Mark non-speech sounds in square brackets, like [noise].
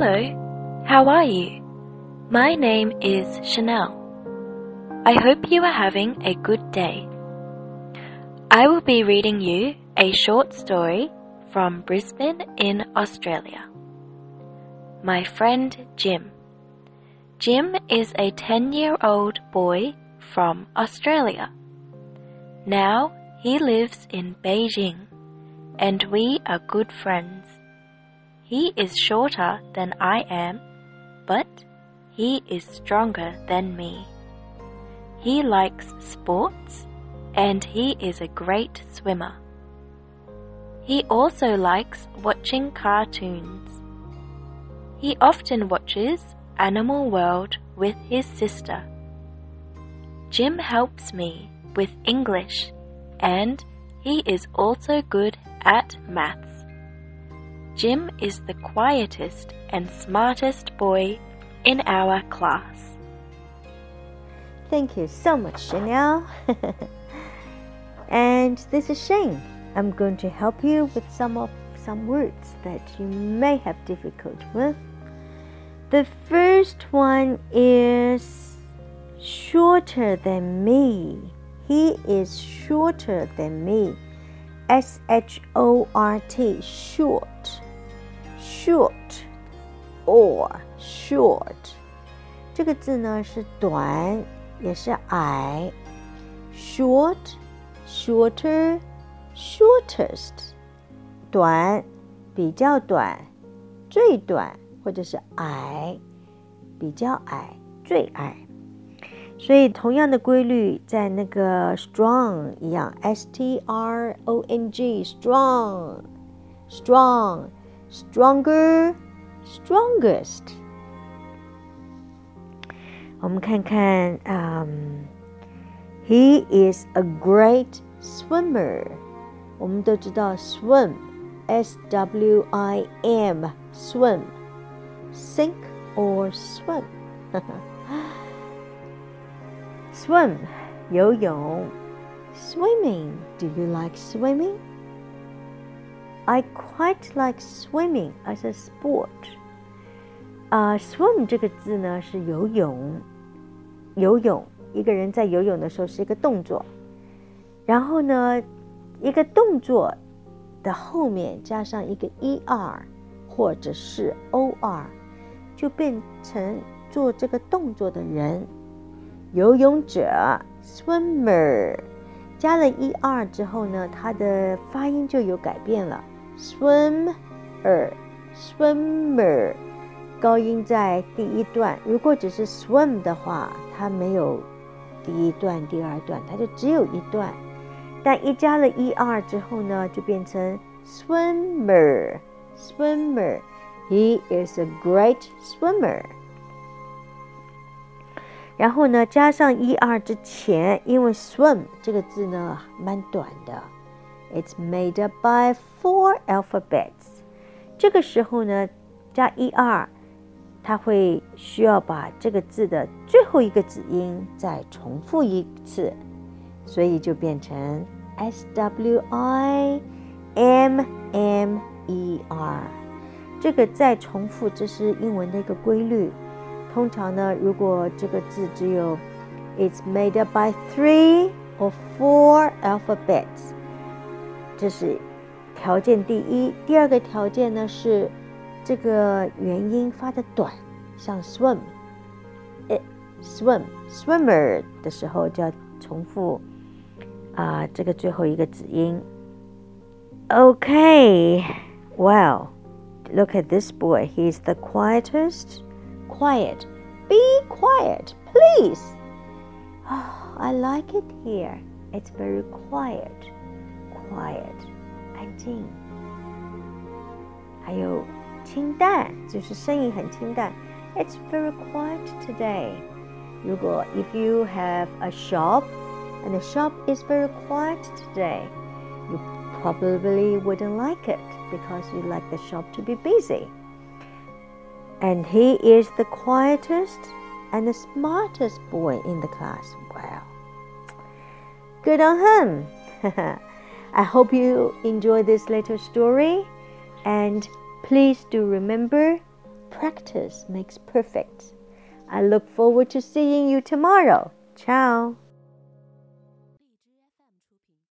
Hello, how are you? My name is Chanel. I hope you are having a good day. I will be reading you a short story from Brisbane in Australia. My friend Jim. Jim is a 10 year old boy from Australia. Now he lives in Beijing and we are good friends. He is shorter than I am, but he is stronger than me. He likes sports and he is a great swimmer. He also likes watching cartoons. He often watches Animal World with his sister. Jim helps me with English and he is also good at maths. Jim is the quietest and smartest boy in our class. Thank you so much, Chanel. [laughs] and this is Shane. I'm going to help you with some of some words that you may have difficulty with. The first one is shorter than me. He is shorter than me. S H O R T short short or short 这个字呢是短也是矮，short shorter shortest 短比较短最短或者是矮比较矮最矮。所以同样的规律在那个 strong 一样，s t r o n g strong strong stronger strongest。我们看看，嗯、um,，He is a great swimmer。我们都知道 swim s w i m swim sink or swim。Swim, [laughs] 游泳. Swimming. Do you like swimming? I quite like swimming as a sport. 啊、，swim 这个字呢是游泳，游泳。一个人在游泳的时候是一个动作，然后呢，一个动作的后面加上一个 er 或者是 or，就变成做这个动作的人。游泳者 swimmer 加了 er 之后呢，它的发音就有改变了。Swimmer swimmer 高音在第一段，如果只是 swim 的话，它没有第一段、第二段，它就只有一段。但一加了 er 之后呢，就变成 swimmer swimmer。He is a great swimmer. 然后呢，加上 er 之前，因为 swim 这个字呢蛮短的 ，it's made up by four alphabets。这个时候呢，加 er，它会需要把这个字的最后一个子音再重复一次，所以就变成 s w i m m e r。这个再重复，这是英文的一个规律。通常呢，如果这个字只有 "It's made up by three or four alphabets"， 这是条件第一。第二个条件呢是这个元音发的短，像 swim，诶，swim，swimmer 的时候就要重复啊这个最后一个子音。Okay, well, look at this boy. He's the quietest quiet. Be quiet, please. Oh, I like it here. It's very quiet. Quiet. 安静。还有清淡，就是声音很清淡。It's very quiet today. 如果 if you have a shop and the shop is very quiet today, you probably wouldn't like it because you like the shop to be busy and he is the quietest and the smartest boy in the class. Wow. Good on him. [laughs] I hope you enjoy this little story and please do remember practice makes perfect. I look forward to seeing you tomorrow. Ciao.